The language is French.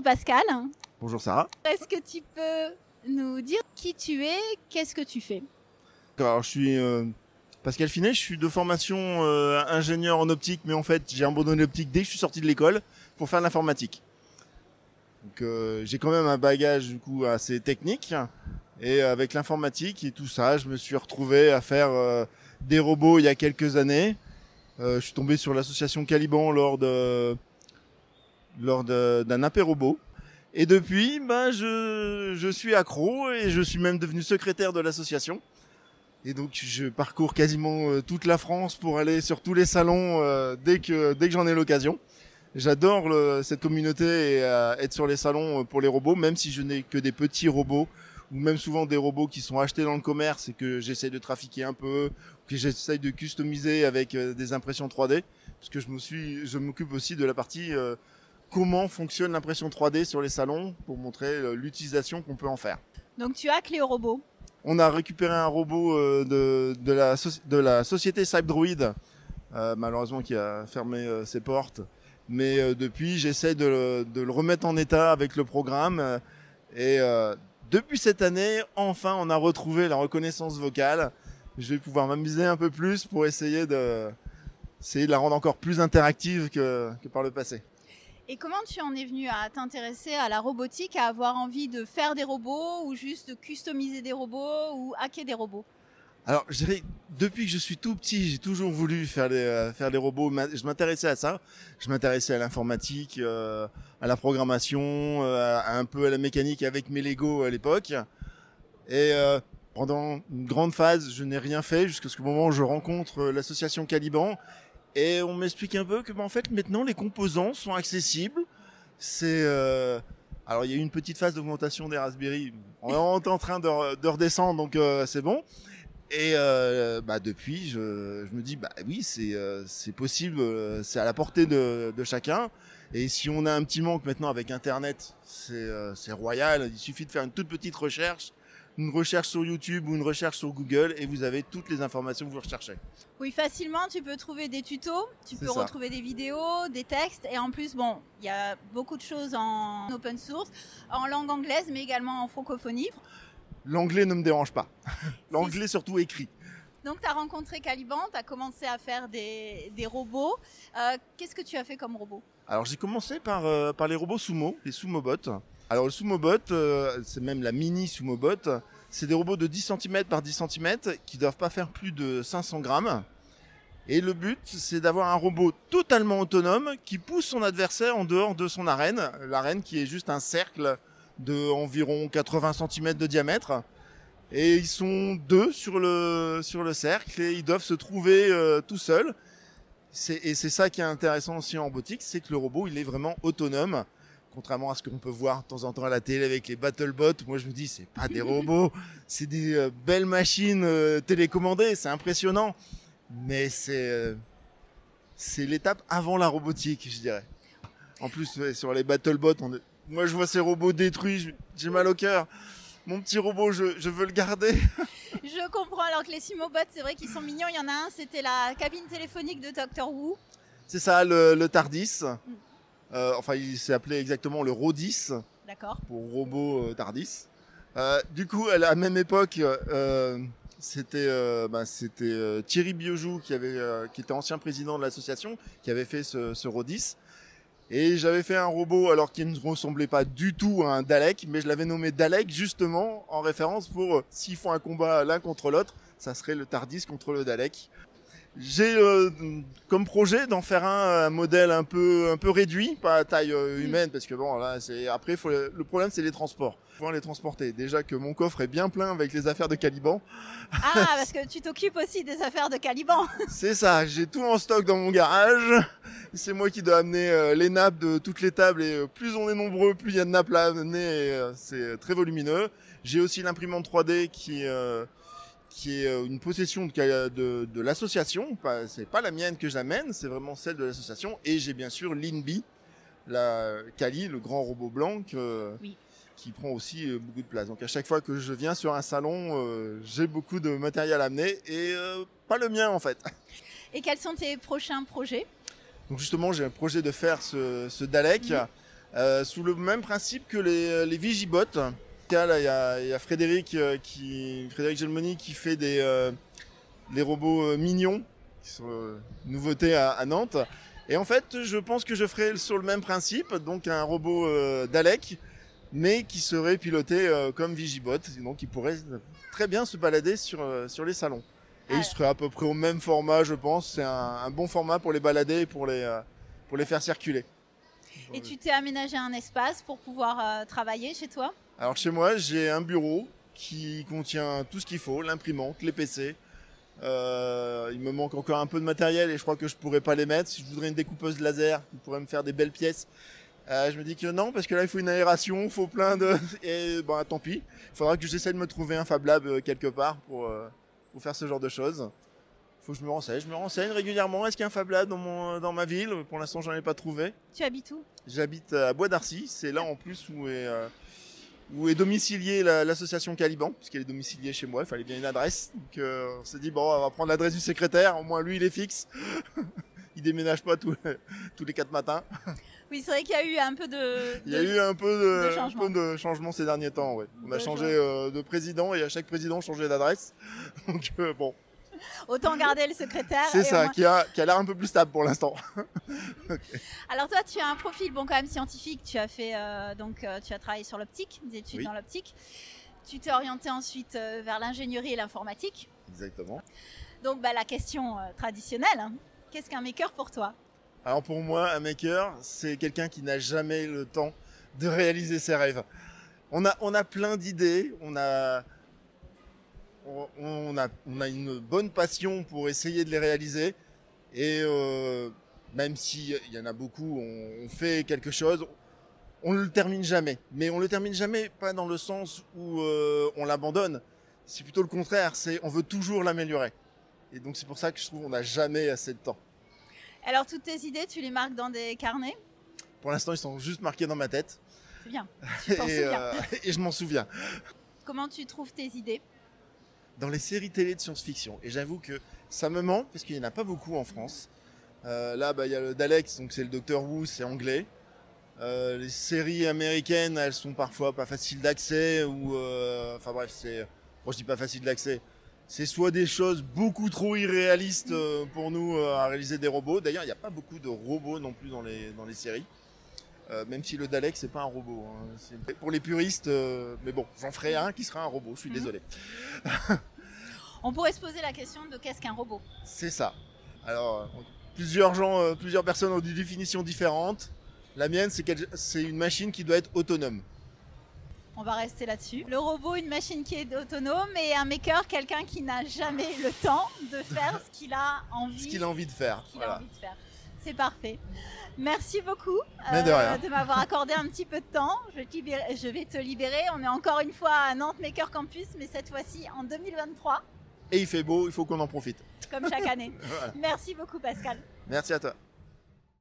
Bonjour Pascal. Bonjour Sarah. Est-ce que tu peux nous dire qui tu es, qu'est-ce que tu fais? Alors je suis euh, Pascal Finet, je suis de formation euh, ingénieur en optique, mais en fait j'ai abandonné l'optique dès que je suis sorti de l'école pour faire de l'informatique. Donc euh, j'ai quand même un bagage du coup assez technique et avec l'informatique et tout ça, je me suis retrouvé à faire des robots il y a quelques années. je suis tombé sur l'association Caliban lors de lors d'un apérobot. Et depuis, ben, je, je suis accro et je suis même devenu secrétaire de l'association. Et donc je parcours quasiment euh, toute la France pour aller sur tous les salons euh, dès que dès que j'en ai l'occasion. J'adore cette communauté et euh, être sur les salons pour les robots, même si je n'ai que des petits robots ou même souvent des robots qui sont achetés dans le commerce et que j'essaie de trafiquer un peu, que j'essaie de customiser avec des impressions 3D, parce que je me suis, je m'occupe aussi de la partie comment fonctionne l'impression 3D sur les salons pour montrer euh, l'utilisation qu'on peut en faire. Donc tu as Cléo Robot On a récupéré un robot euh, de, de, la, de la société Cybdroid, euh, malheureusement qui a fermé ses portes. Mais depuis, j'essaie de, de, le remettre en état avec le programme. Et depuis cette année, enfin, on a retrouvé la reconnaissance vocale. Je vais pouvoir m'amuser un peu plus pour essayer de, essayer de la rendre encore plus interactive que, que par le passé. Et comment tu en es venu à t'intéresser à la robotique, à avoir envie de faire des robots ou juste de customiser des robots ou hacker des robots? Alors, je dirais, depuis que je suis tout petit, j'ai toujours voulu faire des, euh, robots. Je m'intéressais à ça. Je m'intéressais à l'informatique, euh, à la programmation, euh, un peu à la mécanique avec mes Lego à l'époque. Et pendant une grande phase, je n'ai rien fait jusqu'à ce moment où je rencontre l'association Caliban et on m'explique un peu que, bah, en fait, maintenant, les composants sont accessibles. C'est, euh... alors il y a eu une petite phase d'augmentation des Raspberry. On est en train de, de redescendre, donc euh, c'est bon. Et euh, bah, depuis, je, me dis, bah oui, c'est possible, c'est à la portée de, chacun. Et si on a un petit manque maintenant avec Internet, c'est royal. Il suffit de faire une toute petite recherche une recherche sur YouTube ou une recherche sur Google et vous avez toutes les informations que vous recherchez. Oui, facilement, tu peux trouver des tutos, tu peux retrouver des vidéos, des textes et en plus, bon, il y a beaucoup de choses en open source, en langue anglaise mais également en francophonie. L'anglais ne me dérange pas. L'anglais surtout écrit. Donc, tu as rencontré Caliban, tu as commencé à faire des, des robots. Euh, qu'est-ce que tu as fait comme robot? Alors, j'ai commencé par, euh, par les robots sumo, les sumo-bots. Alors le Sumobot, euh, c'est même la mini Sumobot, c'est des robots de 10 cm par 10 cm qui doivent pas faire plus de 500 grammes. Et le but, c'est d'avoir un robot totalement autonome qui pousse son adversaire en dehors de son arène. L'arène qui est juste un cercle de environ 80 cm de diamètre. Et ils sont deux sur le, sur le cercle et ils doivent se trouver euh, tout seuls. Et c'est ça qui est intéressant aussi en robotique, c'est que le robot, il est vraiment autonome contrairement à ce qu'on peut voir de temps en temps à la télé avec les BattleBots, moi je me dis c'est pas des robots, c'est des euh, belles machines euh, télécommandées, c'est impressionnant, mais c'est euh, c'est l'étape avant la robotique, je dirais. En plus sur les BattleBots, on moi je vois ces robots détruits, j'ai mal au cœur. Mon petit robot, je, je veux le garder. je comprends. Alors que les Sumobots, c'est vrai qu'ils sont mignons. Il y en a un, c'était la cabine téléphonique de Doctor Who. C'est ça, le, le Tardis. Mm. Enfin, il s'est appelé exactement le Rodis. D'accord. Pour robot euh, Tardis. Euh, du coup, à la même époque, c'était bah, c'était Thierry Biojou qui avait qui était ancien président de l'association qui avait fait ce, ce Rodis. Et j'avais fait un robot alors qu'il ne ressemblait pas du tout à un Dalek, mais je l'avais nommé Dalek justement en référence pour s'ils font un combat l'un contre l'autre, ça serait le Tardis contre le Dalek. J'ai euh, comme projet d'en faire un, modèle un peu un peu réduit, pas à taille euh, mm. humaine, parce que bon là c'est après faut, le problème c'est les transports. Les transporter. Déjà que mon coffre est bien plein avec les affaires de Caliban. Ah parce que tu t'occupes aussi des affaires de Caliban. c'est ça, j'ai tout en stock dans mon garage. C'est moi qui dois amener euh, les nappes de toutes les tables et plus on est nombreux, plus il y a de nappes à amener. c'est très volumineux. J'ai aussi l'imprimante 3D qui qui est euh, une possession de, de, de l'association. C'est pas la mienne que j'amène, c'est vraiment celle de l'association. Et j'ai bien sûr l'INBI, la Kali, le grand robot blanc, qui prend aussi euh, beaucoup de place. Donc à chaque fois que je viens sur un salon, euh, j'ai beaucoup de matériel à amener et pas le mien en fait. Et quels sont tes prochains projets? Donc justement, j'ai un projet de faire ce, ce Dalek. euh, sous le même principe que les, les Vigibots. Là, il y a, y a Frédéric euh, qui, Frédéric Gelmoni qui fait des euh, les robots euh, mignons, qui sont euh, nouveauté à, à Nantes. Et en fait, je pense que je ferai sur le même principe, donc un robot euh, Dalek, mais qui serait piloté euh, comme Vigibot, donc il pourrait très bien se balader sur, euh, sur les salons. Et il serait à peu près au même format, je pense. C'est un, un bon format pour les balader et pour les, euh, pour les faire circuler. Et tu t'es aménagé un espace pour pouvoir euh, travailler chez toi? Alors chez moi, j'ai un bureau qui contient tout ce qu'il faut, l'imprimante, les PC. Euh, il me manque encore un peu de matériel et je crois que je pourrais pas les mettre. Si je voudrais une découpeuse laser qui pourrait me faire des belles pièces, euh, je me dis que non parce que là il faut une aération, il faut plein de et bon tant pis. Il faudra que j'essaie de me trouver un Fab Lab euh, quelque part pour euh, pour faire ce genre de choses. Faut que je me renseigne. Je me renseigne régulièrement. Est-ce qu'il y a un Fab Lab dans mon dans ma ville? Pour l'instant, j'en ai pas trouvé. Tu habites où? J'habite à Bois d'Arcy, c'est là en plus où est, où est domiciliée la- l'association Caliban, puisqu'elle est domiciliée chez moi, il fallait bien une adresse. Donc euh, on s'est dit, bon, on va prendre l'adresse du secrétaire, au moins lui il est fixe. il déménage pas tous, tous les quatre matins. Oui, c'est vrai qu'il y a eu un peu de. Il y a de- eu un peu de, de changement. un peu de changement ces derniers temps, ouais. On a De changé euh, de président et à chaque président on changeait d'adresse. Donc euh, bon, Autant garder le secrétaire. c'est ça, moins- qui a, qui a l'air un peu plus stable pour l'instant. Alors toi, tu as un profil bon quand même scientifique. Tu as fait euh, donc euh, tu as travaillé sur l'optique, des études Oui. dans l'optique. Tu t'es orienté ensuite euh, vers l'ingénierie et l'informatique. Exactement. Donc bah, la question traditionnelle, hein. qu'est-ce qu'un maker pour toi? Alors pour moi, un maker, c'est quelqu'un qui n'a jamais le temps de réaliser ses rêves. On a, on a plein d'idées, on a, on, a, on a une bonne passion pour essayer de les réaliser. Et euh, même s'il y en a beaucoup, on, on fait quelque chose, on ne le termine jamais. Mais on le termine jamais pas dans le sens où euh, on l'abandonne. C'est plutôt le contraire, c'est on veut toujours l'améliorer. Et donc c'est pour ça que je trouve qu'on n'a jamais assez de temps. Alors toutes tes idées, tu les marques dans des carnets? Pour l'instant, ils sont juste marqués dans ma tête. C'est bien. Tu et, euh, et je m'en souviens. Comment tu trouves tes idées? Dans les séries télé de science-fiction. Et j'avoue que ça me manque parce qu'il n'y en a pas beaucoup en France. Euh, là, bah, il y a le Dalek, donc c'est le Docteur Who, c'est anglais. Euh, les séries américaines, elles sont parfois pas faciles d'accès ou, euh, enfin bref, c'est, bon, je dis pas facile d'accès. C'est soit des choses beaucoup trop irréalistes pour nous à réaliser des robots. D'ailleurs, il n'y a pas beaucoup de robots non plus dans les dans les séries. Même si le Dalek c'est pas un robot. hein. C'est pour les puristes, mais bon, j'en ferai un qui sera un robot. Je suis Mhm. désolé. On pourrait se poser la question de qu'est-ce qu'un robot? C'est ça. Alors, euh, plusieurs gens, euh, plusieurs personnes ont des définitions différentes. La mienne, c'est qu'elle- c'est une machine qui doit être autonome. On va rester là-dessus. Le robot, une machine qui est autonome et un maker, quelqu'un qui n'a jamais le temps de faire ce qu'il a envie, Ce qu'il a envie de faire. ce qu'il a Voilà. envie de faire. C'est parfait. Merci beaucoup euh, de m'avoir accordé un petit peu de temps. Je, je vais te libérer. On est encore une fois à Nantes Maker Campus, mais cette fois-ci en 2023, Et il fait beau, il faut qu'on en profite. comme chaque année. Voilà. Merci beaucoup Pascal. Merci à toi.